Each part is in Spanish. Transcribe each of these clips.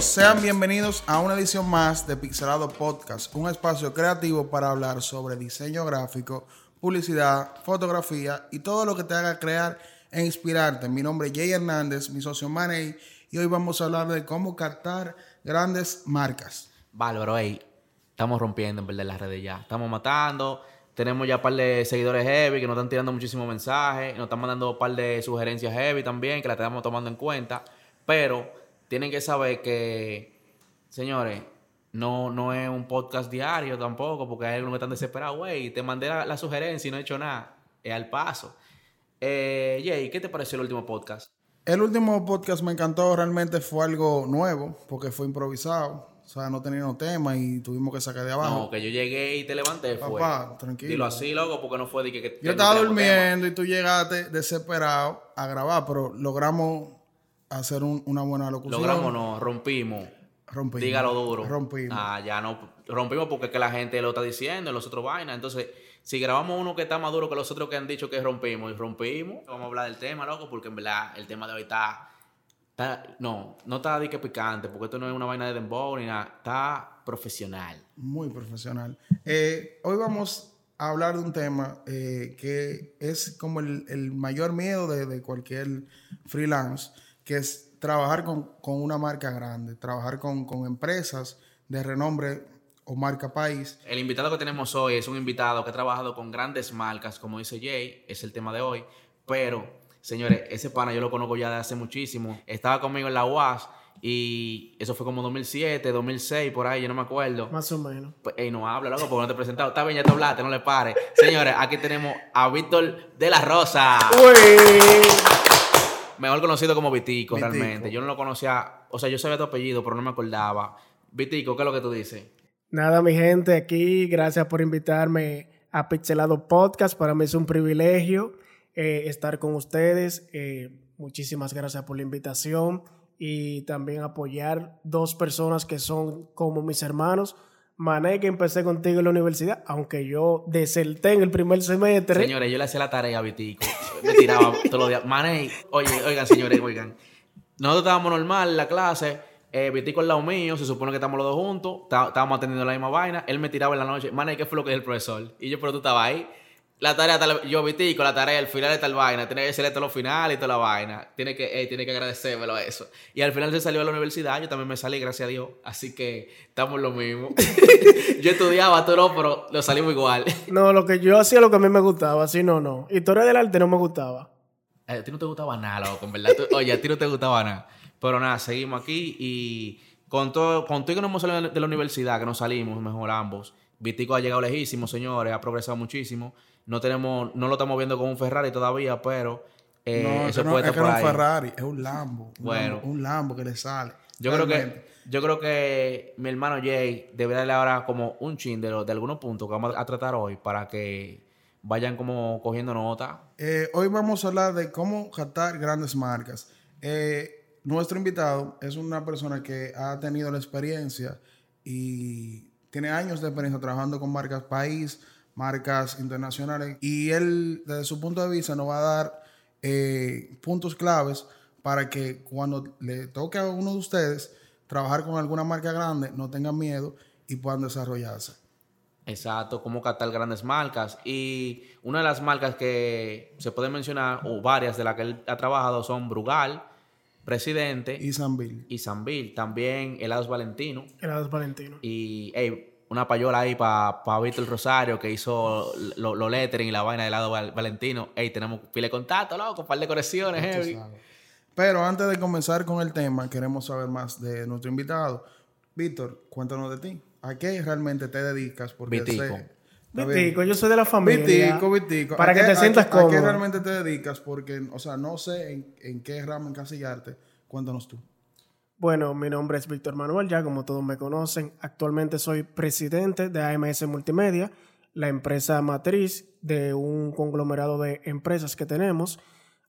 sean bienvenidos a una edición más de Pixelado Podcast, un espacio creativo para hablar sobre diseño gráfico, publicidad, fotografía y todo lo que te haga crear e inspirarte. Mi nombre es Jay Hernández, mi socio Maney, y hoy vamos a hablar de cómo captar grandes marcas. Bárbaro, ey, estamos rompiendo en verdad las redes ya. Estamos matando. Tenemos ya un par de seguidores heavy que nos están tirando muchísimos mensajes. Nos están mandando un par de sugerencias heavy también que las estamos tomando en cuenta. Pero tienen que saber que, señores, no, no es un podcast diario tampoco, porque hay algunos que están desesperados. Güey, te mandé la, sugerencia y no he hecho nada. Es al paso. Eh, Jay, ¿qué te pareció el último podcast? El último podcast me encantó, realmente fue algo nuevo, porque fue improvisado. O sea, no teníamos tema y tuvimos que sacar de abajo. No, que yo llegué y te levanté, fue. Papá, tranquilo. Dilo así, loco, porque no fue de que... que yo estaba durmiendo y tú llegaste desesperado a grabar, pero logramos hacer una buena locución. Logramos, no, rompimos. Rompimos. Dígalo duro. Rompimos. Ah, ya no. Rompimos porque es que la gente lo está diciendo, los otros vainas. Entonces, si grabamos uno que está más duro que los otros que han dicho que rompimos y rompimos, vamos a hablar del tema, loco, porque en verdad el tema de hoy está. no, no está de que picante, porque esto no es una vaina de dembow ni nada. Está profesional. Muy profesional. Eh, hoy vamos a hablar de un tema eh, que es como el, mayor miedo de, de cualquier freelance que es trabajar con, una marca grande, trabajar con, empresas de renombre o marca país. El invitado que tenemos hoy es un invitado que ha trabajado con grandes marcas, como dice Jay, es el tema de hoy, pero señores, ese pana yo lo conozco ya de hace muchísimo. Estaba conmigo en la UAS y eso fue como 2007, 2006, por ahí, yo no me acuerdo. Más o menos. Pues, ey, no habla, loco, porque no te he presentado. Está bien, ya te hablaste, no le pares. Señores, aquí tenemos a Víctor de la Rosa. Uy mejor conocido como Vitico, realmente. Yo no lo conocía, o sea, yo sabía tu apellido, pero no me acordaba. Vitico, ¿qué es lo que tú dices? Nada, mi gente, aquí, gracias por invitarme a Pixelado Podcast. Para mí es un privilegio eh, estar con ustedes. Eh, muchísimas gracias por la invitación y también apoyar dos personas que son como mis hermanos Mané, que empecé contigo en la universidad, aunque yo deserté en el primer semestre. Señores, yo le hacía la tarea a Vitico. Me tiraba todos los días. Mané, oye, oigan, señores, oigan. Nosotros estábamos normal en la clase. Eh, Vitico al lado mío, se supone que estamos los dos juntos. Estábamos atendiendo la misma vaina. Él me tiraba en la noche. Mané, ¿qué fue lo que es el profesor? Y yo, pero tú estabas ahí la tarea, tal, yo viste con la tarea, al final de tal vaina, tiene que ser esto lo final y toda la vaina. Tiene que, tiene que agradecérmelo a eso. Y al final se salió a la universidad, yo también me salí, gracias a Dios. Así que estamos lo mismo. yo estudiaba, tú no, pero lo salimos igual. no, lo que yo hacía lo que a mí me gustaba, así no, no. Historia del arte no me gustaba. A ti no te gustaba nada, loco, en verdad. oye, a ti no te gustaba nada. Pero nada, seguimos aquí y con todo, con todo que nos hemos salido de la universidad, que nos salimos mejor ambos. Vitico ha llegado lejísimo, señores, ha progresado muchísimo. No tenemos, no lo estamos viendo con un Ferrari todavía, pero eh, no, eso no, es que no es un Ferrari, es un Lambo. Bueno, un Lambo, que le sale. Yo creo que yo creo que mi hermano Jay debe darle ahora como un chin de, de algunos puntos que vamos a tratar hoy para que vayan como cogiendo nota. Eh, hoy vamos a hablar de cómo captar grandes marcas. Eh, nuestro invitado es una persona que ha tenido la experiencia y tiene años de experiencia trabajando con marcas país, marcas internacionales. Y él, desde su punto de vista, nos va a dar eh, puntos claves para que cuando le toque a uno de ustedes trabajar con alguna marca grande, no tengan miedo y puedan desarrollarse. Exacto, cómo captar grandes marcas. Y una de las marcas que se puede mencionar, o varias de las que él ha trabajado, son Brugal, Presidente. Y Sanville. Y Sanville. También Helados Valentino. Helados Valentino. Y una payola ahí para pa Víctor Rosario que hizo los lo lettering y la vaina de lado Valentino. Ey, tenemos pile de contacto, loco, un par de conexiones, heavy. Pero antes de comenzar con el tema, queremos saber más de nuestro invitado. Víctor, cuéntanos de ti. ¿A qué realmente te dedicas? Porque Vitico. Vitico, yo soy de la familia. Vitico, Vitico. Para que te sientas cómodo. ¿A qué realmente te dedicas? Porque, o sea, no sé en, en qué rama encasillarte. Cuéntanos tú. Bueno, mi nombre es Víctor Manuel, ya como todos me conocen. Actualmente soy presidente de AMS Multimedia, la empresa matriz de un conglomerado de empresas que tenemos.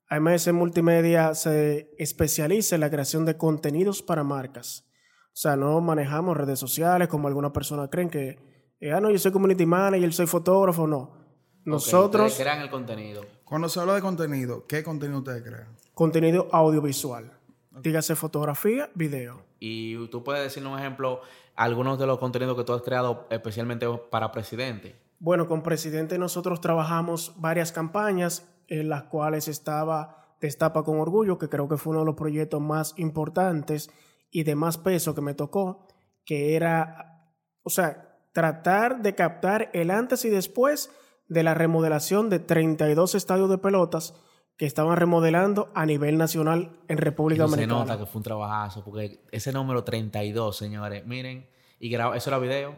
AMS Multimedia se especializa en la creación de contenidos para marcas. O sea, no manejamos redes sociales como algunas personas creen que, eh, ah, no, yo soy community manager, soy fotógrafo, no. Nosotros... Okay, crean el contenido. Cuando se habla de contenido, ¿qué contenido ustedes crean? Contenido audiovisual. Dígase fotografía, video. Y tú puedes decirnos un ejemplo, algunos de los contenidos que tú has creado especialmente para presidente. Bueno, con presidente nosotros trabajamos varias campañas en las cuales estaba Destapa con Orgullo, que creo que fue uno de los proyectos más importantes y de más peso que me tocó, que era, o sea, tratar de captar el antes y después de la remodelación de 32 estadios de pelotas que estaban remodelando a nivel nacional en República Dominicana. Se nota que fue un trabajazo, porque ese número 32, señores, miren, y eso era video.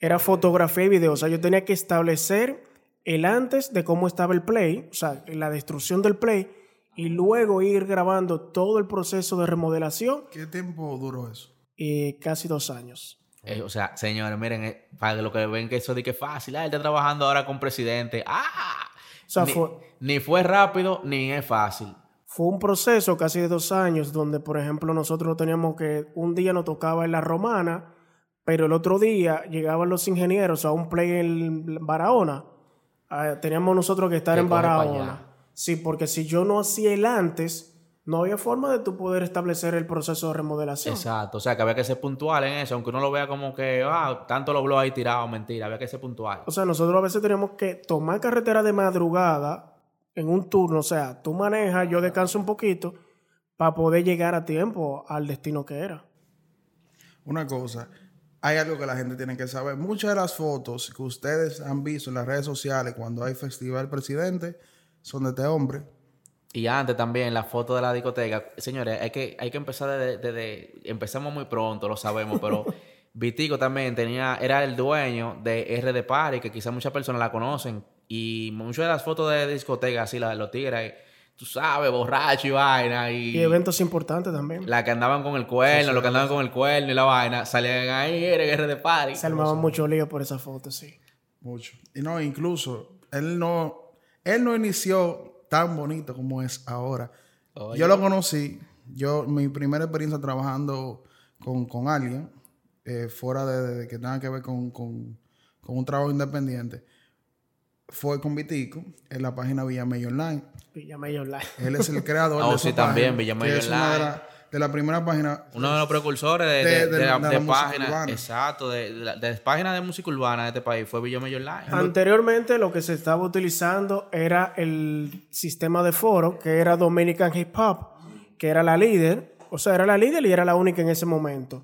Era fotografía y video, o sea, yo tenía que establecer el antes de cómo estaba el play, o sea, la destrucción del play, y luego ir grabando todo el proceso de remodelación. ¿Qué tiempo duró eso? Eh, casi dos años. Eh, o sea, señores, miren, eh, para lo que ven que eso de que es fácil, ah, él está trabajando ahora con presidente. ¡Ah! O sea, ni, fue, ni fue rápido ni es fácil. Fue un proceso casi de dos años donde, por ejemplo, nosotros teníamos que un día nos tocaba en la romana, pero el otro día llegaban los ingenieros a un play en Barahona. Ah, teníamos nosotros que estar en Barahona. Sí, porque si yo no hacía el antes, no había forma de tú poder establecer el proceso de remodelación. Exacto, o sea que había que ser puntual en eso, aunque uno lo vea como que, ah, tanto los blogs ahí tirados, mentira, había que ser puntual. O sea, nosotros a veces teníamos que tomar carretera de madrugada en un turno, o sea, tú manejas, yo descanso un poquito para poder llegar a tiempo al destino que era. Una cosa, hay algo que la gente tiene que saber. Muchas de las fotos que ustedes han visto en las redes sociales cuando hay festival presidente son de este hombre y antes también, la foto de la discoteca. Señores, hay que, hay que empezar desde, Empezamos muy pronto, lo sabemos, pero Vitico también tenía, era el dueño de RD Party, que quizás muchas personas la conocen. Y muchas de las fotos de discoteca, así, las de los tigres, tú sabes, borracho y vaina. Y, eventos importantes también. La que andaban con el cuerno, los que andaban con el cuerno y la vaina, salían ahí, era RD Party. Se armaban mucho lío por esa foto, sí. Mucho. Y no, incluso, él no, él no inició tan bonito como es ahora. Yo lo conocí, yo, mi primera experiencia trabajando con, alguien, eh, fuera de, que tenga que ver con, un trabajo independiente, fue con Vitico en la página Villamey Online. Villamey Online. Él es el creador oh, de sí, también, Villamey Online de la primera página. Uno de los precursores de, de, de, páginas. Exacto, de, páginas de música urbana de este país fue Villa Mayor Live. Anteriormente lo que se estaba utilizando era el sistema de foro, que era Dominican Hip Hop, que era la líder. O sea, era la líder y era la única en ese momento.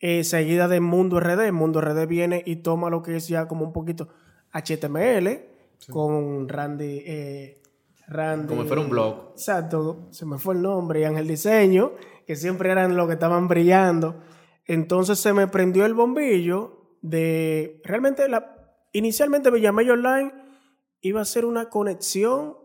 Eh, seguida de Mundo RD. Mundo RD viene y toma lo que es ya como un poquito HTML con Randy. Eh, Randy. Como si fuera un blog. Exacto, se me fue el nombre. Y Ángel Diseño que siempre eran los que estaban brillando. Entonces se me prendió el bombillo de realmente la inicialmente Villamella Online iba a ser una conexión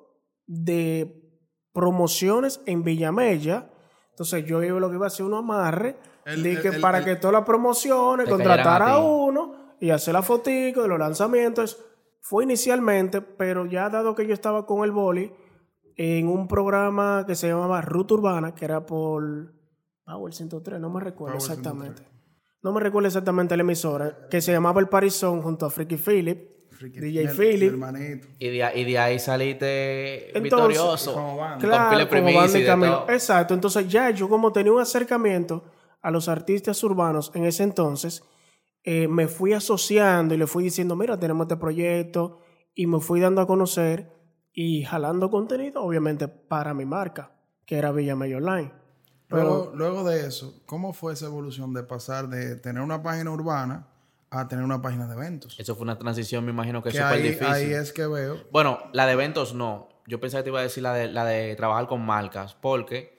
de promociones en Villamella. Entonces yo iba lo que iba a hacer uno amarre de que para que todas las promociones contratar a, uno y hacer la fotico de los lanzamientos. Fue inicialmente, pero ya dado que yo estaba con el boli, en un programa que se llamaba Ruta Urbana, que era por Power 103, no me recuerdo exactamente. No me recuerdo exactamente la emisora, que se llamaba El Parizón junto a Freaky Philip, DJ Philip. Y de, y de, ahí saliste victorioso. Claro, como Exacto, entonces ya yo como tenía un acercamiento a los artistas urbanos en ese entonces, eh, me fui asociando y le fui diciendo, mira, tenemos este proyecto, y me fui dando a conocer y jalando contenido, obviamente, para mi marca, que era Villa Mayor Online. Pero, luego, de eso, ¿cómo fue esa evolución de pasar de tener una página urbana a tener una página de eventos? Eso fue una transición, me imagino que, es súper difícil. Ahí es que veo. Bueno, la de eventos no. Yo pensaba que te iba a decir la de, la de trabajar con marcas, porque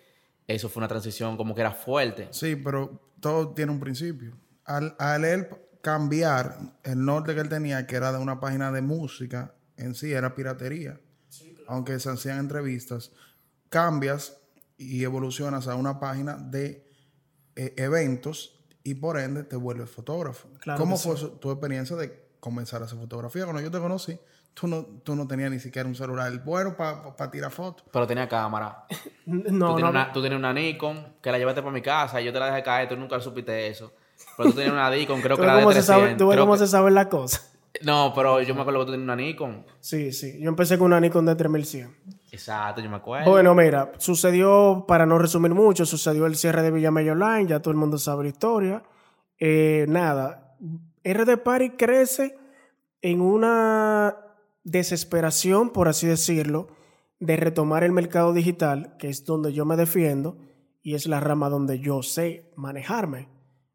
eso fue una transición como que era fuerte. Sí, pero todo tiene un principio. Al, al él cambiar el norte que él tenía, que era de una página de música, en sí era piratería aunque se hacían entrevistas, cambias y evolucionas a una página de eh, eventos y por ende te vuelves fotógrafo. ¿Cómo fue tu experiencia de comenzar a hacer fotografía? Cuando yo te conocí, tú no, tú no tenías ni siquiera un celular bueno para tirar fotos. Pero tenía cámara. no, tú, tenías Una, tú tenías una Nikon que la llevaste para mi casa y yo te la dejé caer, tú nunca supiste eso. Pero tú tenías una Nikon, creo que era de 300. ¿Tú ves cómo se sabe la cosa? No, pero yo me acuerdo que tú tenías una Nikon. Sí, sí. Yo empecé con una Nikon de 3100. Exacto, yo me acuerdo. Bueno, mira, sucedió, para no resumir mucho, sucedió el cierre de Villamella Online, ya todo el mundo sabe la historia. Eh, nada, RD Party crece en una desesperación, por así decirlo, de retomar el mercado digital, que es donde yo me defiendo y es la rama donde yo sé manejarme.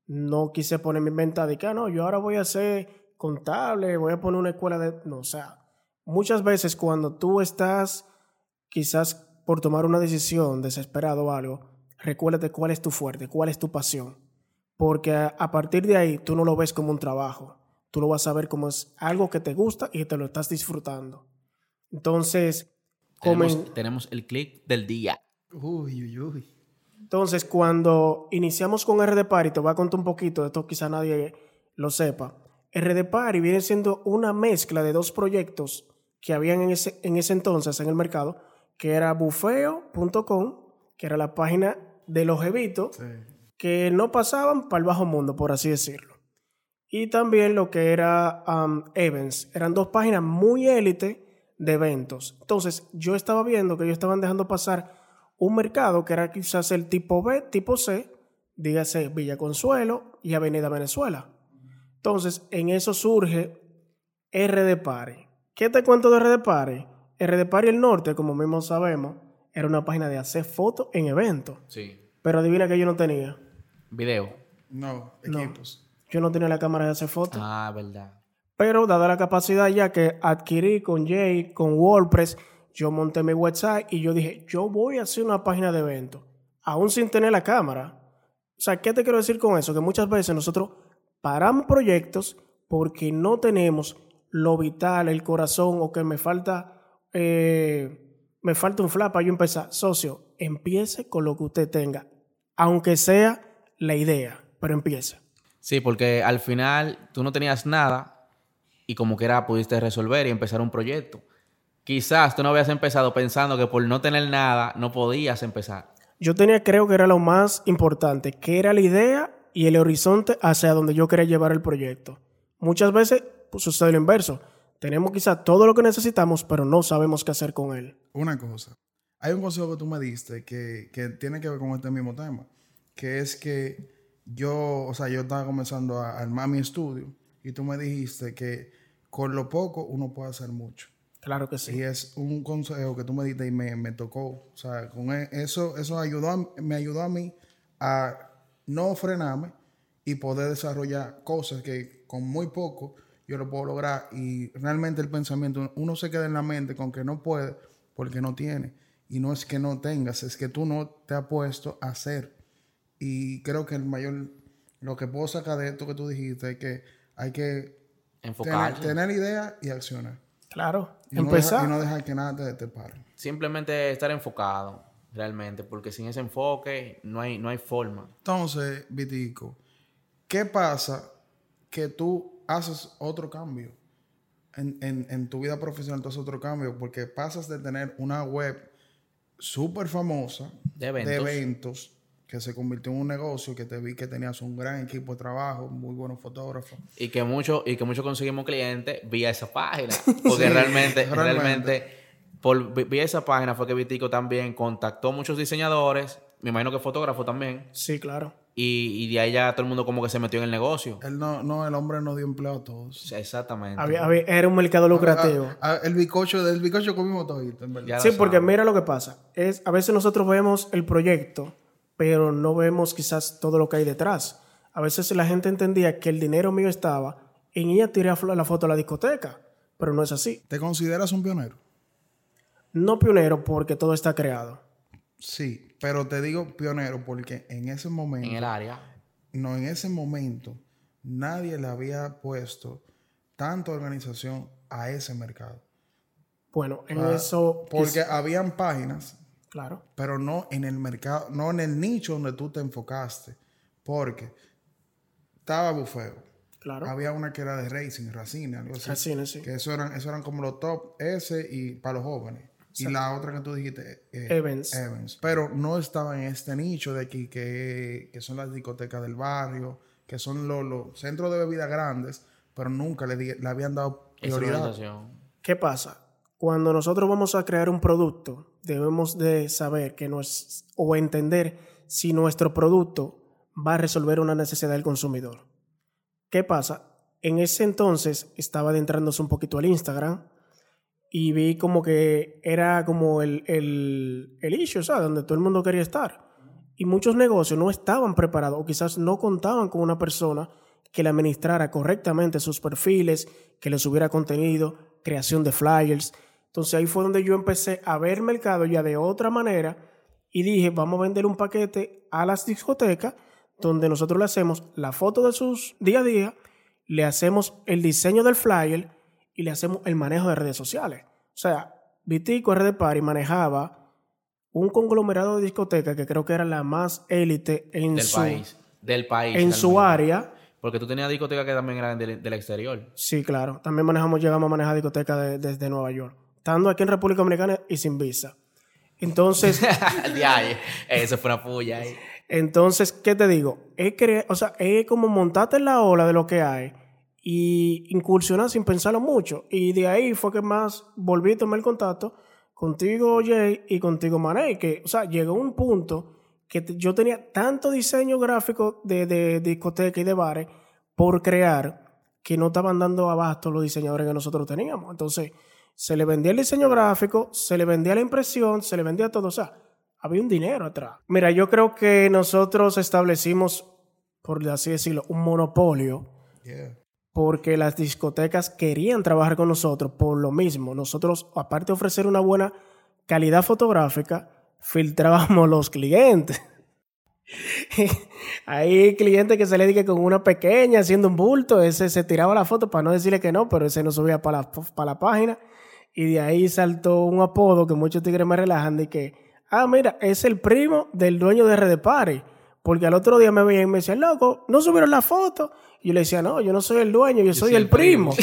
No quise ponerme en venta de que, ah, no, yo ahora voy a ser contable, voy a poner una escuela de... No, o sea, muchas veces cuando tú estás quizás por tomar una decisión desesperado o algo, recuérdate cuál es tu fuerte, cuál es tu pasión. Porque a, partir de ahí tú no lo ves como un trabajo, tú lo vas a ver como es algo que te gusta y que te lo estás disfrutando. Entonces, tenemos, comen- tenemos el clic del día. Uy, uy, uy. Entonces, cuando iniciamos con RD Party, te voy a contar un poquito, esto quizá nadie lo sepa. RD Party viene siendo una mezcla de dos proyectos que habían en ese, en ese entonces en el mercado, que era bufeo.com, que era la página de los jevitos Sí. que no pasaban para el bajo mundo, por así decirlo. Y también lo que era um, Events. Eran dos páginas muy élite de eventos. Entonces, yo estaba viendo que ellos estaban dejando pasar un mercado que era quizás el tipo B, tipo C, dígase Villa Consuelo y Avenida Venezuela. Entonces, en eso surge RD Party. ¿Qué te cuento de RD Party? RD Party El Norte, como mismo sabemos, era una página de hacer fotos en eventos. Sí. Pero adivina que yo no tenía. Video. No, No. equipos. Yo no tenía la cámara de hacer fotos. Ah, verdad. Pero dada la capacidad ya que adquirí con Jay, con WordPress, yo monté mi website y yo dije, yo voy a hacer una página de eventos, aún sin tener la cámara. O sea, ¿qué te quiero decir con eso? Que muchas veces nosotros paramos proyectos porque no tenemos lo vital, el corazón, o que me falta, eh, me falta un flap para yo empezar. Socio, empiece con lo que usted tenga, aunque sea la idea, pero empiece. Sí, porque al final tú no tenías nada y como que era pudiste resolver y empezar un proyecto. Quizás tú no habías empezado pensando que por no tener nada no podías empezar. Yo tenía, creo que era lo más importante, que era la idea y el horizonte hacia donde yo quería llevar el proyecto. Muchas veces pues, sucede lo inverso. Tenemos quizá todo lo que necesitamos, pero no sabemos qué hacer con él. Una cosa. Hay un consejo que tú me diste que, que tiene que ver con este mismo tema. Que es que yo, o sea, yo estaba comenzando a armar mi estudio y tú me dijiste que con lo poco uno puede hacer mucho. Claro que sí. Y es un consejo que tú me diste y me, me tocó. O sea, con e- eso, eso ayudó a- me ayudó a mí a no frenarme y poder desarrollar cosas que con muy poco yo lo puedo lograr. Y realmente el pensamiento, uno se queda en la mente con que no puede porque no tiene. Y no es que no tengas, es que tú no te has puesto a hacer. Y creo que el mayor, lo que puedo sacar de esto que tú dijiste es que hay que tener, Enfocarse. tener idea y accionar. Claro. Y no, Empezar. dejar, y no dejar que nada te, te pare. Simplemente estar enfocado, realmente, porque sin ese enfoque no hay, no hay forma. Entonces, Vitico, ¿qué pasa que tú haces otro cambio en, en- en tu vida profesional? Tú haces otro cambio porque pasas de tener una web súper famosa De eventos. de eventos que se convirtió en un negocio que te vi que tenías un gran equipo de trabajo, muy buenos fotógrafos. Y que mucho, y que mucho conseguimos clientes vía esa página. Porque Sí, realmente, realmente. realmente, por vi- esa página fue que Vitico también contactó muchos diseñadores, me imagino que fotógrafos también, Sí, claro. y, y de ahí ya todo el mundo como que se metió en el negocio. Él no, no, el hombre no dio empleo a todos. Exactamente. Había- había- era un mercado lucrativo. Ah, ah, el bicocho, del bicocho comimos todito, en verdad. Sí, porque mira lo que pasa. Es, a veces nosotros vemos el proyecto, pero no vemos quizás todo lo que hay detrás. A veces la gente entendía que el dinero mío estaba en ir a tirar la foto a la discoteca, pero no es así. ¿Te consideras un pionero? No pionero porque todo está creado. Sí, pero te digo pionero porque en ese momento, En el área. no, en ese momento, nadie le había puesto tanta organización a ese mercado. Bueno, en Ah, eso... Porque quiz- habían páginas, Claro. pero no en el mercado, no en el nicho donde tú te enfocaste. Porque estaba Bufeo. Claro. Había una que era de racing, Racine, algo así. Racine, sí. Que eso eran, eso eran como los top ese y para los jóvenes. Y la otra que tú dijiste, eh, Evans. Evans. Pero no estaba en este nicho de aquí, que, que son las discotecas del barrio, que son los, los centros de bebida grandes, pero nunca le, di- le habían dado prioridad. ¿Qué pasa? Cuando nosotros vamos a crear un producto, debemos de saber que no es, o entender si nuestro producto va a resolver una necesidad del consumidor. ¿Qué pasa? En ese entonces estaba adentrándose un poquito al Instagram y vi como que era como el, el, el issue, ¿sabes? Donde todo el mundo quería estar. Y muchos negocios no estaban preparados o quizás no contaban con una persona que le administrara correctamente sus perfiles, que le subiera contenido, creación de flyers. Entonces ahí fue donde yo empecé a ver mercado ya de otra manera y dije, vamos a vender un paquete a las discotecas donde nosotros le hacemos la foto de sus día a día, le hacemos el diseño del flyer y le hacemos el manejo de redes sociales. O sea, Vitico RD Party manejaba un conglomerado de discotecas que creo que era la más élite en del su, país. Del país. en su área. Porque tú tenías discotecas que también eran del, del exterior. Sí, claro. También manejamos, llegamos a manejar discotecas de- desde Nueva York. Estando aquí en República Dominicana y sin visa. Entonces, Diaye, Eso fue una puya ahí. entonces, ¿qué te digo? Es cre- o sea, es como montarte en la ola de lo que hay y incursionar sin pensarlo mucho. Y de ahí fue que más volví a tomar el contacto contigo, Jay, y contigo, Maney. Que, o sea, llegó un punto que yo tenía tanto diseño gráfico de, de, discoteca y de bares por crear que no estaban dando abasto los diseñadores que nosotros teníamos. Entonces, se le vendía el diseño gráfico, se le vendía la impresión, se le vendía todo. O sea, había un dinero atrás. Mira, yo creo que nosotros establecimos, por así decirlo, un monopolio Yeah. Porque las discotecas querían trabajar con nosotros por lo mismo. Nosotros, aparte de ofrecer una buena calidad fotográfica, filtrábamos los clientes. Hay clientes que se le dije con una pequeña haciendo un bulto, ese se tiraba la foto para no decirle que no, pero ese no subía para la, la página. Y de ahí saltó un apodo que muchos tigres me relajan de que, ah, mira, es el primo del dueño de RD Party. Porque al otro día me veían y me decían, loco, no subieron la foto. Y yo le decía, no, yo no soy el dueño, yo, soy, el primo.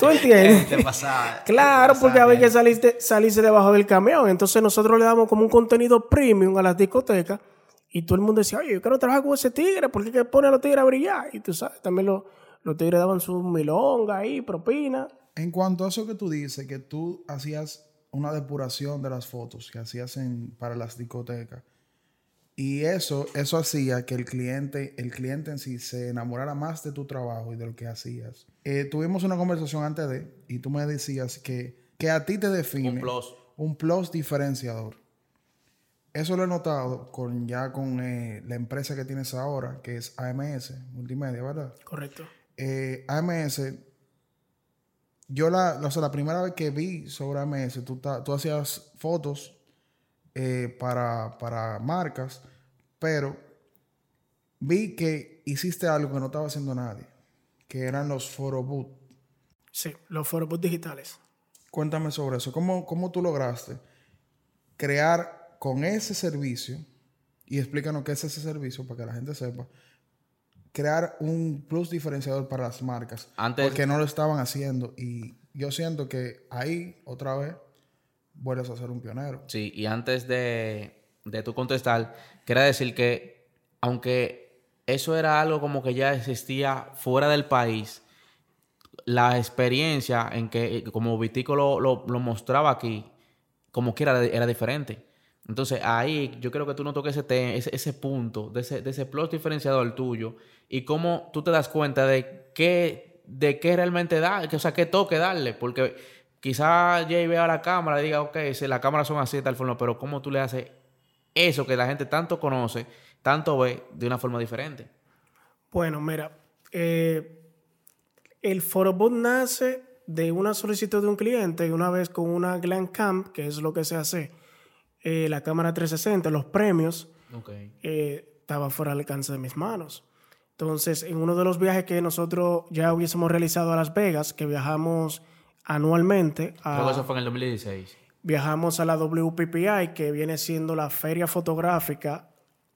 ¿Tú entiendes? Te pasaba. Claro, te porque había que salirse, salirse debajo del camión. Entonces nosotros le damos como un contenido premium a las discotecas y todo el mundo decía, oye, yo quiero trabajar con ese tigre, porque que pone a los tigres a brillar. Y tú sabes, también los, los tigres daban su milonga ahí, propina. En cuanto a eso que tú dices, que tú hacías una depuración de las fotos que hacías en, para las discotecas. Y eso, eso hacía que el cliente, el cliente en sí se enamorara más de tu trabajo y de lo que hacías. Eh, tuvimos una conversación antes de, y tú me decías que, que a ti te define Un plus. un plus diferenciador. Eso lo he notado con ya con eh, la empresa que tienes ahora, que es AMS Multimedia, ¿verdad? Correcto. eh, AMS, yo la, o sea, la primera vez que vi sobre AMS, tú, ta- tú hacías fotos eh, para, para marcas, pero vi que hiciste algo que no estaba haciendo nadie, que eran los photoboot. Sí, los foros digitales. Cuéntame sobre eso. ¿Cómo, ¿Cómo tú lograste crear con ese servicio, y explícanos qué es ese servicio para que la gente sepa, crear un plus diferenciador para las marcas? Antes- Porque no lo estaban haciendo. Y yo siento que ahí, otra vez, vuelves a ser un pionero. Sí, y antes de, de tú contestar, quería decir que aunque eso era algo como que ya existía fuera del país, la experiencia en que, como Vitico lo, lo- mostraba aquí, como quiera, era diferente. Entonces ahí yo creo que tú no toques ese, ese, ese punto, de ese, de ese plus diferenciador tuyo, y cómo tú te das cuenta de qué, de qué realmente da, que, o sea, qué toque darle, porque quizá Jay vea la cámara y diga, ok, si las cámaras son así de tal forma, pero cómo tú le haces eso que la gente tanto conoce, tanto ve, de una forma diferente. Bueno, mira, eh, el Forobot nace de una solicitud de un cliente y una vez con una Glam Cam, que es lo que se hace, eh, la cámara 360, los premios, eh, estaba fuera del alcance de mis manos. Entonces, en uno de los viajes que nosotros ya hubiésemos realizado a Las Vegas, que viajamos anualmente, a- Creo que eso fue en el 2016. viajamos a la WPPI, que viene siendo la feria fotográfica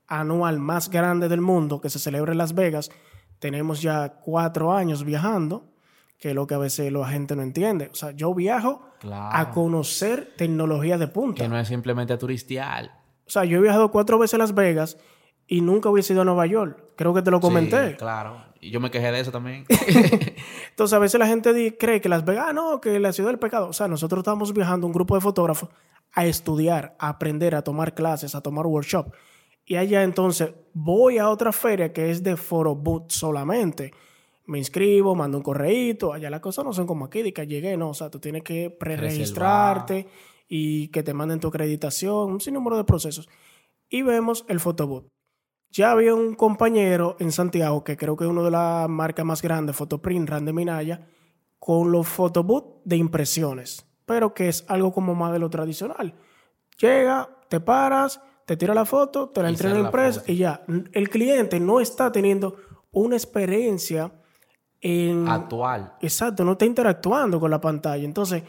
anual más grande del mundo, que se celebra en Las Vegas. Tenemos ya cuatro años viajando, que es lo que a veces la gente no entiende. O sea, yo viajo Claro. a conocer tecnología de punta. Que no es simplemente a turistear. O sea, yo he viajado cuatro veces a Las Vegas y nunca hubiese ido a Nueva York. Creo que te lo comenté. Sí, claro. Y yo me quejé de eso también. Entonces, a veces la gente cree que Las Vegas, ah, no, que la ciudad del pecado. O sea, nosotros estamos viajando un grupo de fotógrafos a estudiar, a aprender, a tomar clases, a tomar workshop. Y allá entonces voy a otra feria que es de foro boot solamente. Me inscribo, mando un correíto. Allá las cosas no son como aquí, de que llegué, no. O sea, tú tienes que pre-registrarte y que te manden tu acreditación, un sinnúmero de procesos. Y vemos el photoboot. Ya había un compañero en Santiago, que creo que es una de las marcas más grandes, Fotoprint, Rande Minaya, con los photoboot de impresiones, pero que es algo como más de lo tradicional. Llega, te paras, te tira la foto, te la Y entrega la empresa y ya. El cliente no está teniendo una experiencia en... Actual. Exacto, no está interactuando con la pantalla. Entonces,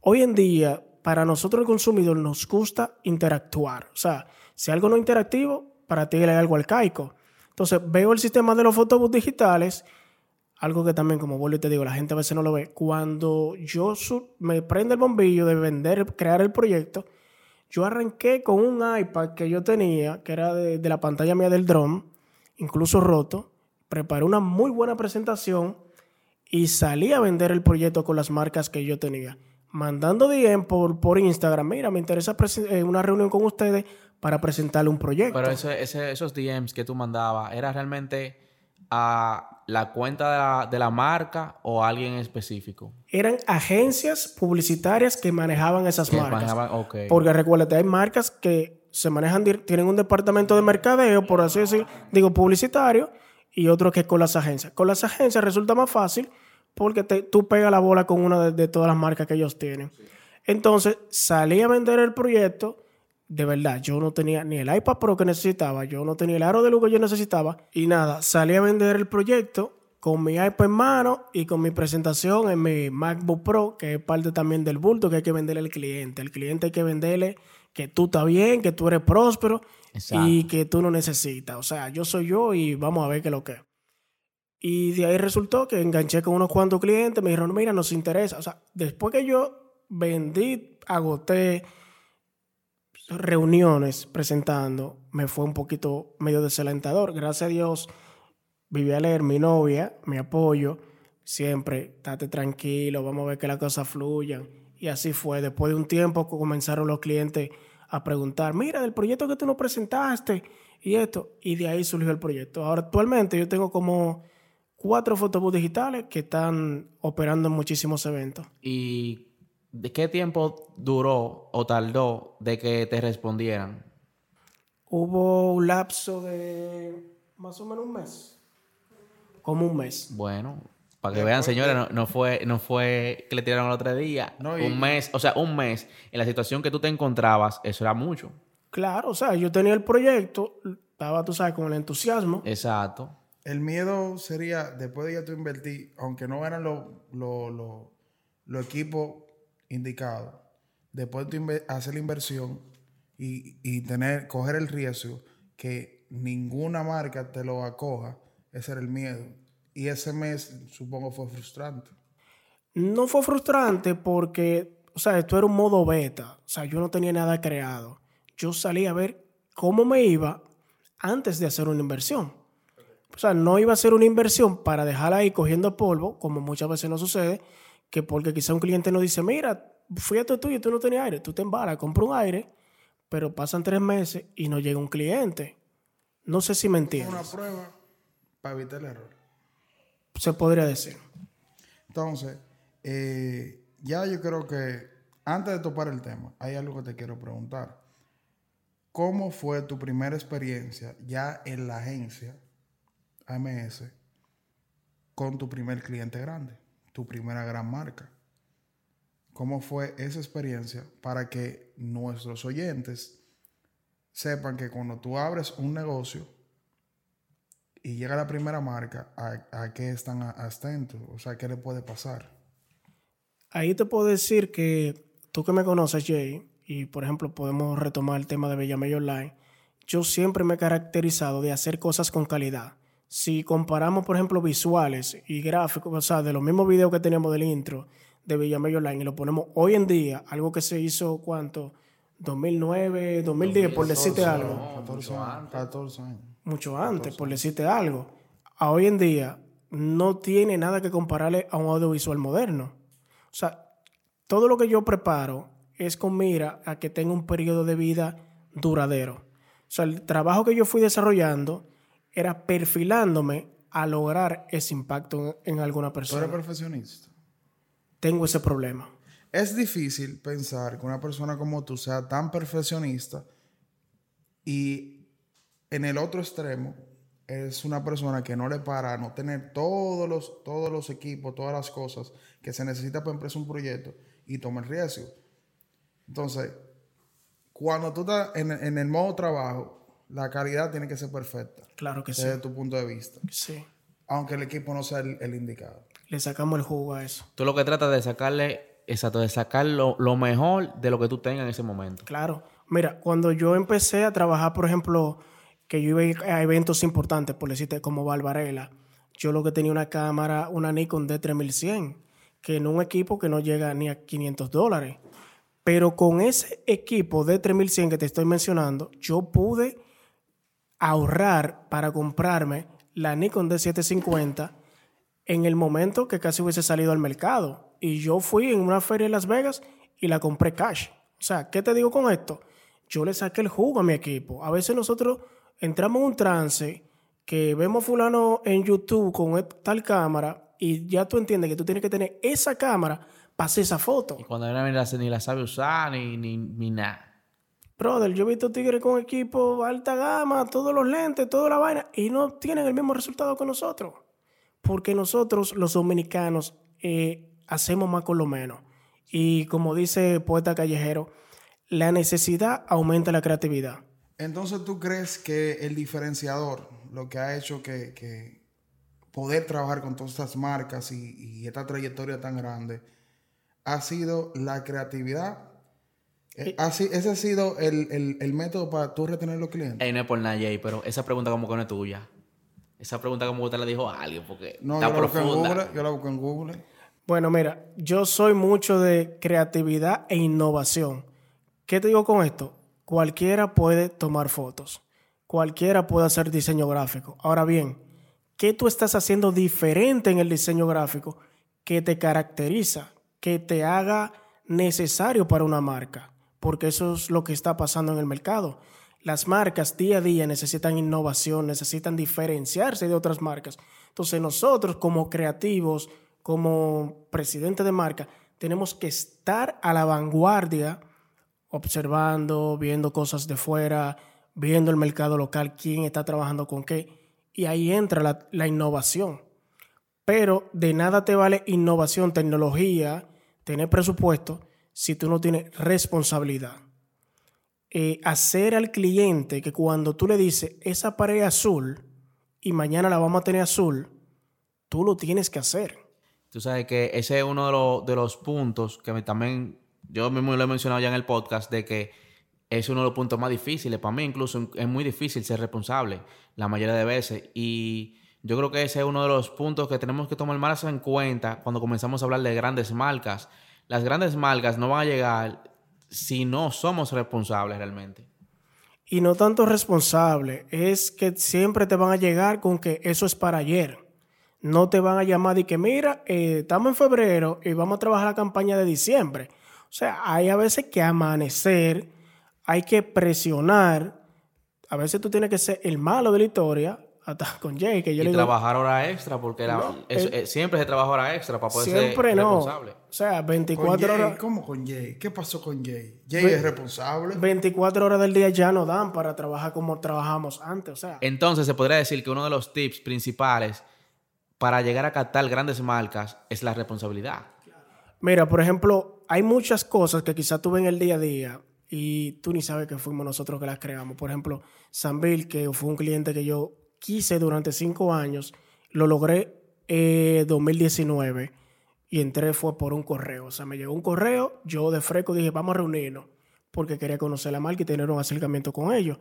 hoy en día, para nosotros el consumidor nos gusta interactuar. O sea, si algo no es interactivo, para ti es algo arcaico. Entonces, veo el sistema de los photobooths digitales, algo que también, como vuelvo y te digo, la gente a veces no lo ve. Cuando yo me prende el bombillo de vender, crear el proyecto, yo arranqué con un iPad que yo tenía, que era de, la pantalla mía del drone, incluso roto. Preparé una muy buena presentación y salí a vender el proyecto con las marcas que yo tenía. Mandando DM por, por Instagram, mira, me interesa eh, una reunión con ustedes para presentarle un proyecto. Pero ese- esos DMs que tú mandabas, ¿era realmente a la cuenta de la, de la marca o a alguien específico? Eran agencias publicitarias que manejaban esas Que marcas. manejaban- ok. Porque recuérdate, hay marcas que se manejan, tienen un departamento de mercadeo, por así decirlo, digo, publicitario, y otro que es con las agencias. Con las agencias resulta más fácil porque te- tú pegas la bola con una de, de todas las marcas que ellos tienen. Entonces, salí a vender el proyecto. De verdad, yo no tenía ni el iPad Pro que necesitaba, yo no tenía el aro de luz que yo necesitaba. Y nada, salí a vender el proyecto con mi iPad en mano y con mi presentación en mi MacBook Pro, que es parte también del bulto que hay que venderle al cliente. El cliente hay que venderle que tú estás bien, que tú eres próspero Exacto. y que tú no necesitas. O sea, yo soy yo y vamos a ver qué es lo que es. Y de ahí resultó que enganché con unos cuantos clientes, me dijeron, mira, nos interesa. O sea, después que yo vendí, agoté reuniones presentando, me fue un poquito medio desalentador. Gracias a Dios, viví a leer mi novia, mi apoyo, siempre, estate tranquilo, vamos a ver que las cosas fluyan. Y así fue. Después de un tiempo comenzaron los clientes a preguntar, mira, del proyecto que tú nos presentaste y esto. Y de ahí surgió el proyecto. Ahora, actualmente yo tengo como cuatro fotobús digitales que están operando en muchísimos eventos. ¿Y de qué tiempo duró o tardó de que te respondieran? Hubo un lapso de más o menos un mes. Como un mes. Bueno, para que vean, señores, no, no fue, no fue que le tiraron el otro día. No, y- Un mes, o sea, un mes en la situación que tú te encontrabas, eso era mucho. Claro, o sea, yo tenía el proyecto, estaba, tú sabes, con el entusiasmo. Exacto. El miedo sería, después de ya tú invertir, aunque no eran los los- los- los equipos indicados, después de hacer la inversión y, y tener, coger el riesgo que ninguna marca te lo acoja, ese era el miedo. Y ese mes, supongo, fue frustrante. No fue frustrante porque, o sea, esto era un modo beta. O sea, yo no tenía nada creado. Yo salí a ver cómo me iba antes de hacer una inversión. O sea, no iba a ser una inversión para dejarla ahí cogiendo polvo, como muchas veces no sucede, que porque quizá un cliente nos dice, mira, fui a tu y tú no tenías aire, tú te embalas, compra un aire, pero pasan tres meses y no llega un cliente. No sé si me entiendes. una prueba para evitar el error. Se podría decir. Entonces, eh, ya yo creo que antes de topar el tema, hay algo que te quiero preguntar. ¿Cómo fue tu primera experiencia ya en la agencia AMS con tu primer cliente grande, tu primera gran marca? ¿Cómo fue esa experiencia para que nuestros oyentes sepan que cuando tú abres un negocio y llega la primera marca, ¿a, qué están atentos? O sea, ¿qué le puede pasar? Ahí te puedo decir que tú que me conoces, Jay, y por ejemplo podemos retomar el tema de Bellamey Online, yo siempre me he caracterizado de hacer cosas con calidad. Si comparamos, por ejemplo, visuales y gráficos, o sea, de los mismos videos que teníamos del intro de Bellamey Online y lo ponemos hoy en día, algo que se hizo, ¿cuánto? 2009, 2010, por decirte algo. 14 años. 14 años. mucho antes, por decirte algo. A hoy en día no tiene nada que compararle a un audiovisual moderno. O sea, todo lo que yo preparo es con mira a que tenga un periodo de vida duradero. O sea, el trabajo que yo fui desarrollando era perfilándome a lograr ese impacto en, en alguna Tú persona. eres profesionista. Tengo ese problema. Es difícil pensar que una persona como tú sea tan perfeccionista y en el otro extremo es una persona que no le para a no tener todos los, todos los equipos, todas las cosas que se necesita para empezar un proyecto y toma el riesgo. Entonces, cuando tú estás en, en el modo trabajo, la calidad tiene que ser perfecta Claro que sí. desde tu punto de vista, Sí. aunque el equipo no sea el, el indicado. Le sacamos el jugo a eso. Tú lo que tratas de sacarle, exacto, de sacar lo, lo mejor de lo que tú tengas en ese momento. Claro. Mira, cuando yo empecé a trabajar, por ejemplo, que yo iba a eventos importantes, por decirte, como Barbarella, yo lo que tenía una cámara, una Nikon D3100, que en un equipo que no llega ni a 500 dólares. Pero con ese equipo D3100 que te estoy mencionando, yo pude ahorrar para comprarme la Nikon D750 en el momento que casi hubiese salido al mercado. Y yo fui en una feria en Las Vegas y la compré cash. O sea, ¿qué te digo con esto? Yo le saqué el jugo a mi equipo. A veces nosotros entramos en un trance que vemos fulano en YouTube con e- tal cámara y ya tú entiendes que tú tienes que tener esa cámara para hacer esa foto. Y cuando ni la, ni la sabe usar, ni, ni, ni nada. Brother, yo he visto tigres con equipo alta gama, todos los lentes, toda la vaina, y no tienen el mismo resultado que nosotros. Porque nosotros, los dominicanos, eh, hacemos más con lo menos. Y como dice el poeta callejero, la necesidad aumenta la creatividad. Entonces, ¿tú crees que el diferenciador, lo que ha hecho que, poder trabajar con todas estas marcas y, y esta trayectoria tan grande, ha sido la creatividad? Eh, así- ¿Ese ha sido el, el- el método para tú retener los clientes? Ey, no es por nada, Jay, pero esa pregunta como que no es tuya. Esa pregunta como que usted la dijo a alguien, porque no, está yo la busco en profunda. Google. Yo la busco en Google. Bueno, mira, yo soy mucho de creatividad e innovación. ¿Qué te digo con esto? Cualquiera puede tomar fotos. Cualquiera puede hacer diseño gráfico. Ahora bien, ¿qué tú estás haciendo diferente en el diseño gráfico que te caracteriza, que te haga necesario para una marca? Porque eso es lo que está pasando en el mercado. Las marcas día a día necesitan innovación, necesitan diferenciarse de otras marcas. Entonces nosotros como creativos, como presidente de marca, tenemos que estar a la vanguardia, observando, viendo cosas de fuera, viendo el mercado local, quién está trabajando con qué. Y ahí entra la, la innovación. Pero de nada te vale innovación, tecnología, tener presupuesto, si tú no tienes responsabilidad. Eh, hacer al cliente que cuando tú le dices esa pared azul y mañana la vamos a tener azul, tú lo tienes que hacer. Tú sabes que ese es uno de, los- de los puntos que también, yo mismo lo he mencionado ya en el podcast, de que es uno de los puntos más difíciles. Para mí incluso es muy difícil ser responsable la mayoría de veces. Y yo creo que ese es uno de los puntos que tenemos que tomar más en cuenta cuando comenzamos a hablar de grandes marcas. Las grandes marcas no van a llegar si no somos responsables realmente. Y no tanto responsable, es que siempre te van a llegar con que eso es para ayer. No te van a llamar y que mira, eh, estamos en febrero y vamos a trabajar la campaña de diciembre. O sea, hay a veces que amanecer, hay que presionar. A veces tú tienes que ser el malo de la historia, hasta con Jay, que yo y le digo, trabajar hora extra, porque la- No, es- eh, siempre se trabaja hora extra para poder siempre ser no. responsable. O sea, ¿Con 24 Jay? horas. ¿Cómo con Jay? ¿Qué pasó con Jay? ¿Jay es responsable? 24 horas del día ya no dan para trabajar como trabajamos antes. O sea, Entonces se podría decir que uno de los tips principales para llegar a captar grandes marcas es la responsabilidad. Mira, por ejemplo, hay muchas cosas que quizás tú ves en el día a día y tú ni sabes que fuimos nosotros que las creamos. Por ejemplo, Sambil, que fue un cliente que yo quise durante cinco años, lo logré en 2019 y entré fue por un correo. O sea, me llegó un correo, yo de fresco dije, vamos a reunirnos porque quería conocer la marca y tener un acercamiento con ellos.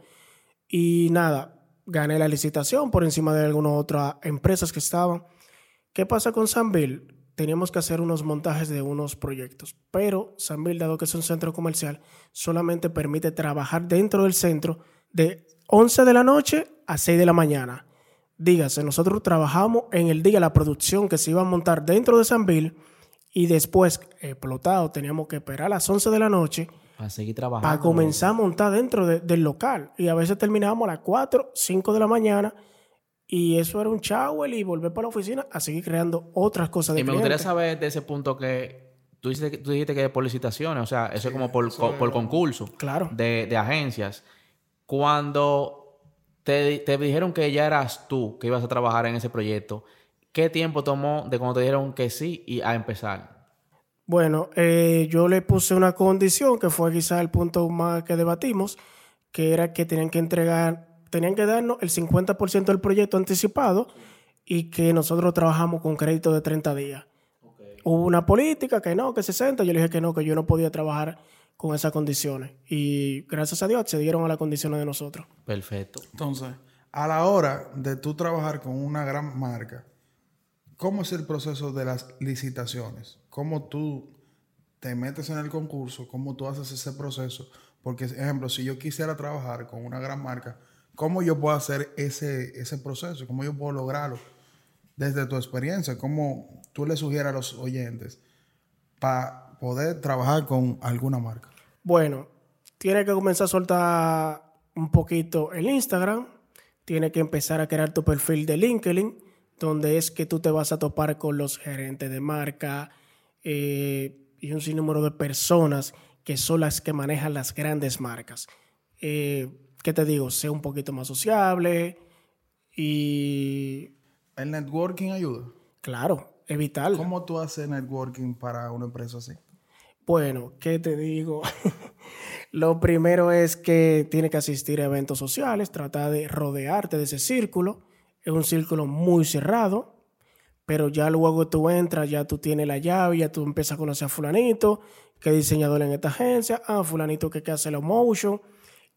Y nada, gané la licitación por encima de algunas otras empresas que estaban. ¿Qué pasa con Sambil? Teníamos que hacer unos montajes de unos proyectos, pero Sambil, dado que es un centro comercial, solamente permite trabajar dentro del centro de 11 de la noche a 6 de la mañana. Dígase, nosotros trabajamos en el día la producción que se iba a montar dentro de Sambil Y después, explotado, teníamos que esperar a las 11 de la noche Para seguir trabajando. para comenzar a montar dentro de- del local. Y a veces terminábamos a las 4, 5 de la mañana. Y eso era un shower y volver para la oficina a seguir creando otras cosas de Y me gustaría saber de ese punto que tú dijiste, que- tú dijiste que es por licitaciones, o sea, eso es como por, co- por concurso Claro. de, de agencias. Cuando te, te dijeron que ya eras tú que ibas a trabajar en ese proyecto, ¿qué tiempo tomó de cuando te dijeron que sí y a empezar? Bueno, eh, yo le puse una condición que fue quizás el punto más que debatimos, que era que tenían que entregar, tenían que darnos el 50% del proyecto anticipado y que nosotros trabajamos con crédito de 30 días. Hubo una política que no, que 60, yo le dije que no, que yo no podía trabajar con esas condiciones. Y gracias a Dios accedieron a las condiciones de nosotros. Perfecto. Entonces, a la hora de tú trabajar con una gran marca, ¿cómo es el proceso de las licitaciones? ¿Cómo tú te metes en el concurso? ¿Cómo tú haces ese proceso? Porque, ejemplo, si yo quisiera trabajar con una gran marca, ¿cómo yo puedo hacer ese, ese proceso? ¿Cómo yo puedo lograrlo? Desde tu experiencia, ¿cómo tú le sugieres a los oyentes para poder trabajar con alguna marca? Bueno, tiene que comenzar a soltar un poquito el Instagram, tiene que empezar a crear tu perfil de LinkedIn, donde es que tú te vas a topar con los gerentes de marca eh, y un sinnúmero de personas que son las que manejan las grandes marcas. Eh, ¿Qué te digo? Sé un poquito más sociable y, ¿El networking ayuda? claro, es vital. ¿Cómo tú haces networking para una empresa así? Bueno, ¿qué te digo? Lo primero es que tienes que asistir a eventos sociales, tratar de rodearte de ese círculo. Es un círculo muy cerrado, pero ya luego tú entras, ya tú tienes la llave, ya tú empiezas a conocer a fulanito, que es diseñador en esta agencia, ah, fulanito que, que hace la motion,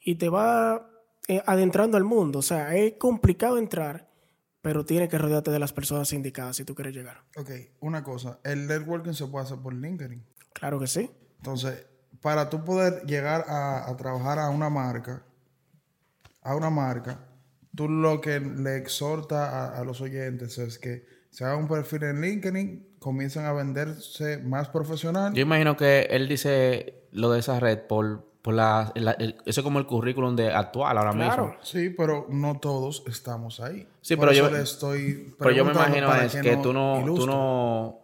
y te va eh, adentrando al mundo. O sea, es complicado entrar, pero tienes que rodearte de las personas indicadas si tú quieres llegar. Ok, una cosa, el networking se puede hacer por LinkedIn. Claro que sí. Entonces, para tú poder llegar a, a trabajar a una marca, a una marca, tú lo que le exhorta a, a los oyentes es que se haga un perfil en LinkedIn, comiencen a venderse más profesional. Yo imagino que él dice lo de esa red por, por la, la- el- eso es como el currículum de actual ahora Claro. mismo. Sí, pero no todos estamos ahí. Sí, Por pero eso yo- le estoy Pero yo me imagino es que tú no, tú no,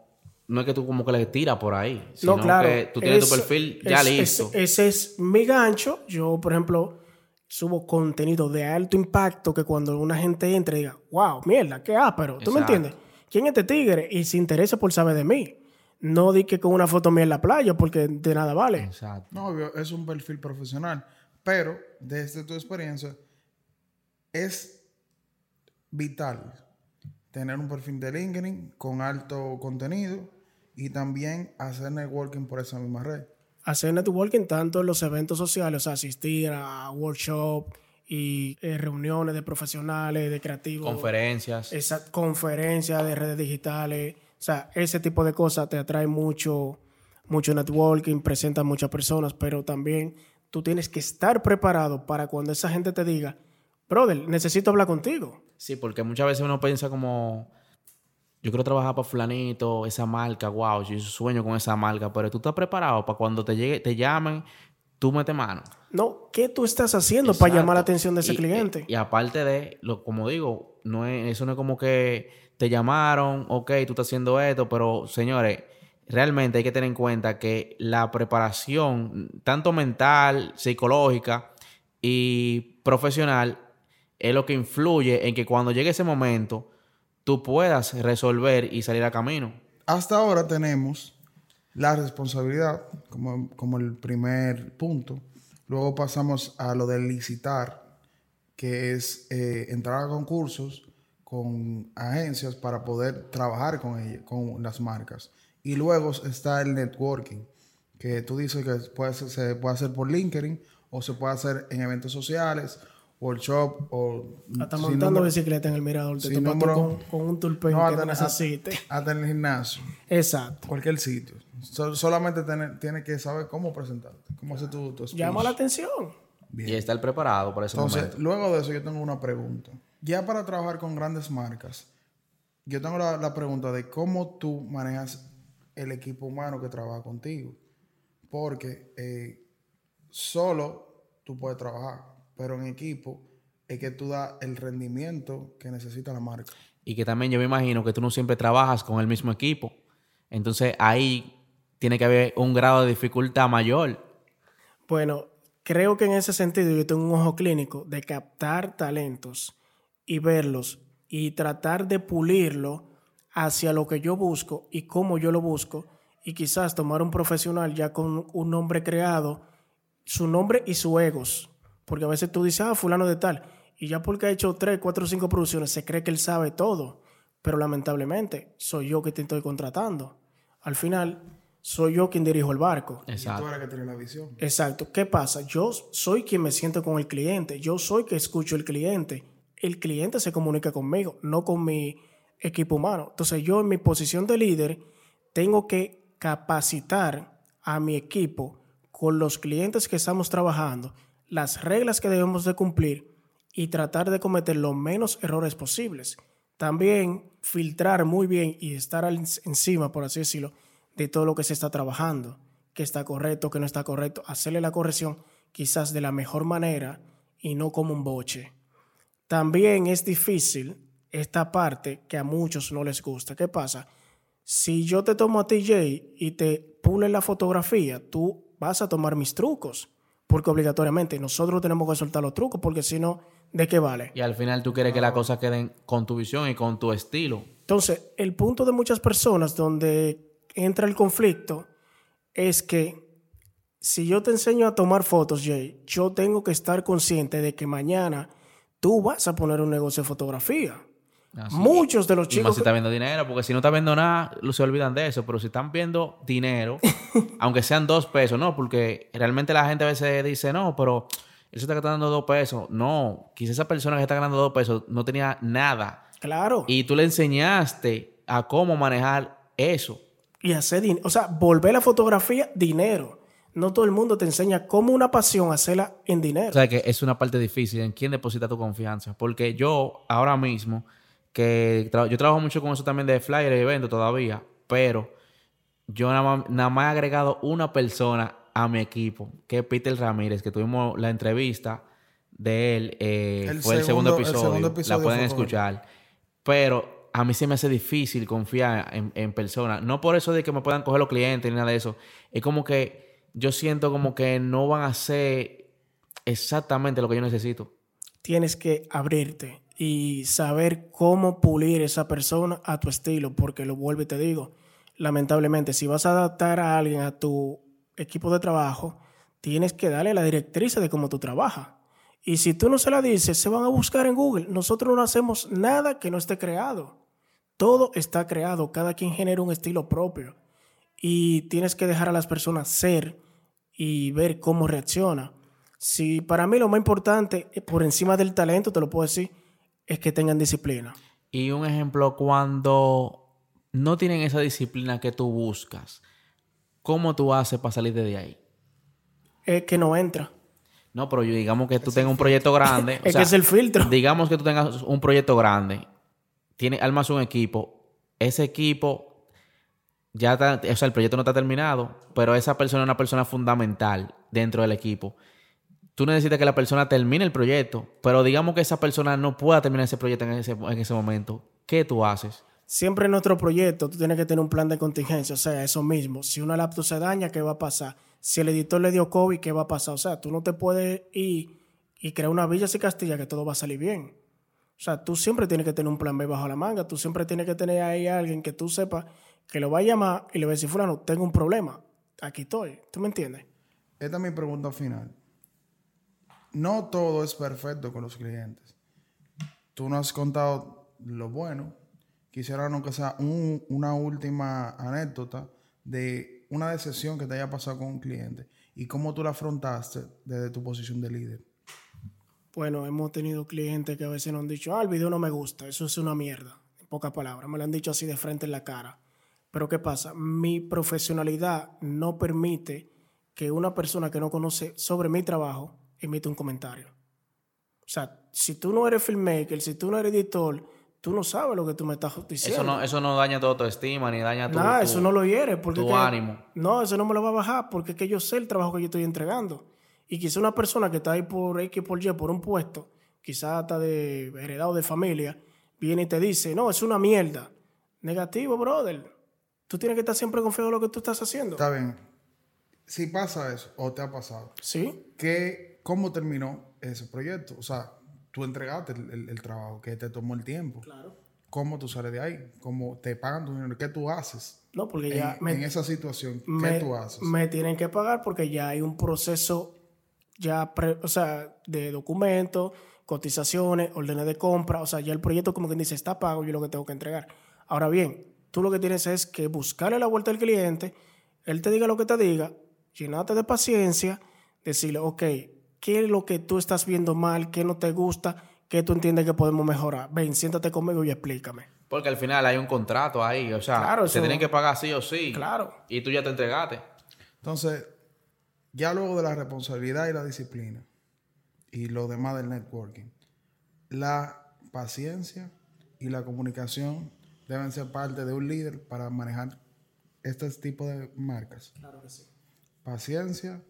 no es que tú como que le tiras por ahí, sino No, claro. que tú tienes tu perfil ya es- listo. es- ese es mi gancho. Yo, por ejemplo, subo contenido de alto impacto que cuando una gente entre diga, wow, mierda, qué ápero. ¿Tú me entiendes? ¿Quién es este tigre? Y se interesa por saber de mí. No di que con una foto mía en la playa porque de nada vale. Exacto. No, obvio, es un perfil profesional. Pero, desde tu experiencia, es vital tener un perfil de LinkedIn con alto contenido y también hacer networking por esa misma red. Hacer networking tanto en los eventos sociales, o sea, asistir a workshops y eh, reuniones de profesionales, de creativos. Conferencias. Esa conferencia de redes digitales, o sea, ese tipo de cosas te atrae mucho, mucho networking, presenta a muchas personas, pero también tú tienes que estar preparado para cuando esa gente te diga, brother, necesito hablar contigo. Sí, porque muchas veces uno piensa como, yo quiero trabajar para fulanito, esa marca, wow, yo sueño con esa marca, pero tú estás preparado para cuando te llegue, te llamen, tú metes mano. No, ¿qué tú estás haciendo para llamar la atención de ese Y- cliente? Y, aparte de, lo, como digo, no es, eso no es como que te llamaron, ok, tú estás haciendo esto, pero señores, realmente hay que tener en cuenta que la preparación, tanto mental, psicológica y profesional, es lo que influye en que cuando llegue ese momento, tú puedas resolver y salir a camino. Hasta ahora tenemos la responsabilidad como, como el primer punto. Luego pasamos a lo de licitar, que es eh, entrar a concursos con agencias para poder trabajar con ellas, con las marcas. Y luego está el networking, que tú dices que puede ser- se puede hacer por LinkedIn o se puede hacer en eventos sociales, workshop o... Hasta sin montando número- bicicleta en el mirador, te sin topas con, con un tulpen No, que hasta en- necesite. hasta en el gimnasio Exacto. cualquier sitio. So- solamente tiene- tienes que saber cómo presentarte, cómo hacer tu. Llama la atención. Bien. Y estar preparado para ese Entonces, momento. luego de eso yo tengo una pregunta. Ya para trabajar con grandes marcas, yo tengo la, la pregunta de cómo tú manejas el equipo humano que trabaja contigo. Porque eh, solo tú puedes trabajar, pero en equipo es que tú das el rendimiento que necesita la marca. Y que también yo me imagino que tú no siempre trabajas con el mismo equipo. Entonces ahí tiene que haber un grado de dificultad mayor. Bueno, creo que en ese sentido yo tengo un ojo clínico de captar talentos y verlos y tratar de pulirlo hacia lo que yo busco y cómo yo lo busco y quizás tomar un profesional ya con un nombre creado, su nombre y su egos. Porque a veces tú dices, ah, fulano de tal, y ya porque ha hecho tres, cuatro, cinco producciones, se cree que él sabe todo. Pero lamentablemente, soy yo que te estoy contratando. Al final, soy yo quien dirijo el barco. Y tú eres que tiene la visión. Exacto. ¿Qué pasa? Yo soy quien me siento con el cliente. Yo soy que escucho el cliente. El cliente se comunica conmigo, no con mi equipo humano. Entonces yo en mi posición de líder tengo que capacitar a mi equipo con los clientes que estamos trabajando, las reglas que debemos de cumplir y tratar de cometer los menos errores posibles. También filtrar muy bien y estar encima, por así decirlo, de todo lo que se está trabajando, que está correcto, que no está correcto, hacerle la corrección quizás de la mejor manera y no como un boche. También es difícil esta parte que a muchos no les gusta. ¿Qué pasa? Si yo te tomo a Jay, y te pule la fotografía, tú vas a tomar mis trucos. Porque obligatoriamente nosotros tenemos que soltar los trucos, porque si no, ¿de qué vale? Y al final tú quieres que las cosas queden con tu visión y con tu estilo. Entonces, el punto de muchas personas donde entra el conflicto es que si yo te enseño a tomar fotos, Jay, yo tengo que estar consciente de que mañana tú vas a poner un negocio de fotografía. Muchos de los chicos. Y más si está viendo dinero, porque si no está viendo nada, se olvidan de eso. Pero si están viendo dinero, aunque sean dos pesos, no, porque realmente la gente a veces dice, no, pero él se está ganando dos pesos. No, quizás esa persona que está ganando dos pesos no tenía nada. Claro. Y tú le enseñaste a cómo manejar eso. Y hacer dinero. O sea, volver la fotografía dinero. No todo el mundo te enseña cómo una pasión hacerla en dinero. O sea, que es una parte difícil en quién deposita tu confianza. Porque yo ahora mismo que yo trabajo mucho con eso también de flyer y evento todavía, pero yo nada más, he agregado una persona a mi equipo, que es Peter Ramírez, que tuvimos la entrevista de él, eh, fue el segundo, episodio, la pueden escuchar, pero a mí se me hace difícil confiar en, en personas, no por eso de que me puedan coger los clientes ni nada de eso, es como que yo siento como que no van a hacer exactamente lo que yo necesito. Tienes que abrirte y saber cómo pulir esa persona a tu estilo, porque lo vuelvo y te digo, lamentablemente, si vas a adaptar a alguien a tu equipo de trabajo, tienes que darle la directriz de cómo tú trabajas. Y si tú no se la dices, se van a buscar en Google. Nosotros no hacemos nada que no esté creado. Todo está creado, cada quien genera un estilo propio. Y tienes que dejar a las personas ser y ver cómo reacciona. Si para mí lo más importante, eh, por encima del talento, te lo puedo decir, es que tengan disciplina. Y un ejemplo, cuando no tienen esa disciplina que tú buscas, ¿cómo tú haces para salir de ahí? Es que no entra. No, pero digamos que tú tengas un proyecto grande. es que es el filtro. Digamos que tú tengas un proyecto grande, tienes, armas un equipo, ese equipo ya está, o sea, el proyecto no está terminado, pero esa persona es una persona fundamental dentro del equipo tú necesitas que la persona termine el proyecto, pero digamos que esa persona no pueda terminar ese proyecto en ese, en ese momento, ¿qué tú haces? Siempre en nuestro proyecto tú tienes que tener un plan de contingencia, o sea, eso mismo. Si una laptop se daña, ¿qué va a pasar? Si el editor le dio COVID, ¿qué va a pasar? O sea, tú no te puedes ir y crear una villa y castilla que todo va a salir bien. O sea, tú siempre tienes que tener un plan B bajo la manga, tú siempre tienes que tener ahí a alguien que tú sepas que lo va a llamar y le va a decir, fulano, tengo un problema, aquí estoy. ¿Tú me entiendes? Esta es mi pregunta final no todo es perfecto con los clientes. Tú nos has contado lo bueno. Quisiera que sea una última anécdota de una decisión que te haya pasado con un cliente y cómo tú la afrontaste desde tu posición de líder. Bueno, hemos tenido clientes que a veces nos han dicho, ah, el video no me gusta, eso es una mierda. En pocas palabras, me lo han dicho así de frente en la cara. Pero ¿qué pasa? Mi profesionalidad no permite que una persona que no conoce sobre mi trabajo emite un comentario. O sea, si tú no eres filmmaker, si tú no eres editor, tú no sabes lo que tú me estás diciendo. Eso no, eso no daña tu autoestima ni daña tu, tu- eso no lo hiere. Porque tu que- ánimo. No, eso no me lo va a bajar porque es que yo sé el trabajo que yo estoy entregando. Y quizá una persona que está ahí por X por Y, por un puesto, quizá hasta de heredado de familia, viene y te dice, no, es una mierda. Negativo, brother. Tú tienes que estar siempre confiado en lo que tú estás haciendo. Está bien. Si pasa eso, o te ha pasado, Sí, ¿qué, ¿cómo terminó ese proyecto? O sea, tú entregaste el, el- el trabajo que te tomó el tiempo. claro. ¿Cómo tú sales de ahí? ¿Cómo te pagan tu dinero? ¿Qué tú haces? No, porque En, ya me, en esa situación, ¿qué me, tú haces? me tienen que pagar porque ya hay un proceso ya, pre- o sea, de documentos, cotizaciones, órdenes de compra, o sea, ya el proyecto como quien dice está pago, yo lo que tengo que entregar. Ahora bien, tú lo que tienes es que buscarle la vuelta al cliente, él te diga lo que te diga, llenarte de paciencia, decirle, ok, ¿qué es lo que tú estás viendo mal? ¿Qué no te gusta? ¿Qué tú entiendes que podemos mejorar? Ven, siéntate conmigo y explícame. Porque al final hay un contrato ahí. O sea, Claro, te tienen que pagar sí o sí. Claro. Y tú ya te entregaste. Entonces, ya luego de la responsabilidad y la disciplina y lo demás del networking, la paciencia y la comunicación deben ser parte de un líder para manejar este tipo de marcas. Claro que sí. Paciencia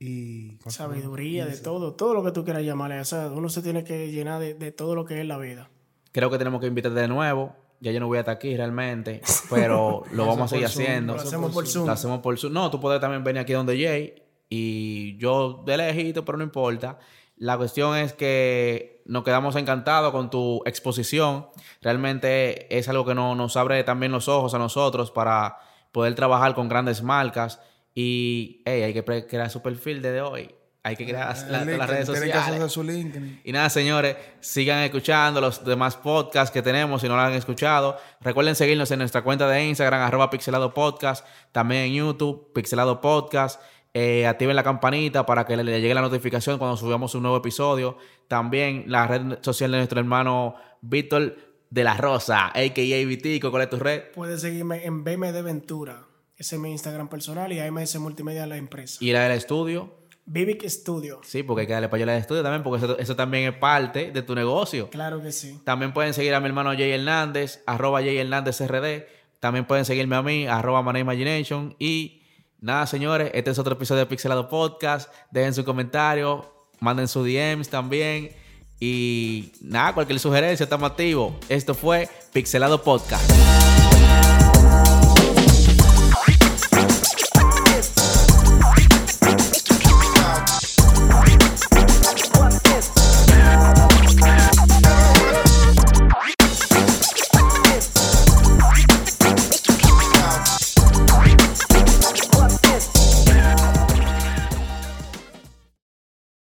y Sabiduría, de todo, todo lo que tú quieras llamarle. O sea, uno se tiene que llenar de, de todo lo que es la vida. Creo que tenemos que invitarte de nuevo. Ya yo no voy a estar aquí realmente, pero lo vamos a seguir haciendo. Lo hacemos por Zoom. Lo hacemos por Zoom. No, tú puedes también venir aquí donde Jay y yo de lejito, pero no importa. La cuestión es que nos quedamos encantados con tu exposición. Realmente es algo que no- nos abre también los ojos a nosotros para poder trabajar con grandes marcas. Y hey, hay que crear su perfil desde hoy. Hay que crear la- todas las redes tienen que sociales. su LinkedIn. Y nada, señores, sigan escuchando los demás podcasts que tenemos si no lo han escuchado. Recuerden seguirnos en nuestra cuenta de Instagram, arroba pixelado podcast, también en YouTube, pixelado podcast. Eh, activen la campanita para que le, le llegue la notificación cuando subamos un nuevo episodio. También la red social de nuestro hermano Víctor de la Rosa, a.k.a. Vitico, ¿cuál es tu red? Puedes seguirme en BMD Ventura. Ese es mi Instagram personal y AMS Multimedia la empresa. Y la del estudio. Vivic Studio. Sí, porque hay que darle para allá al estudio también, porque eso, eso también es parte de tu negocio. Claro que sí. También pueden seguir a mi hermano Jay Hernández, arroba Jay Hernández RD. También pueden seguirme a mí, arroba Money Imagination. Y nada, señores, este es otro episodio de Pixelado Podcast. Dejen su comentario, manden sus DMs también. Y nada, cualquier sugerencia, estamos activos. Esto fue Pixelado Podcast.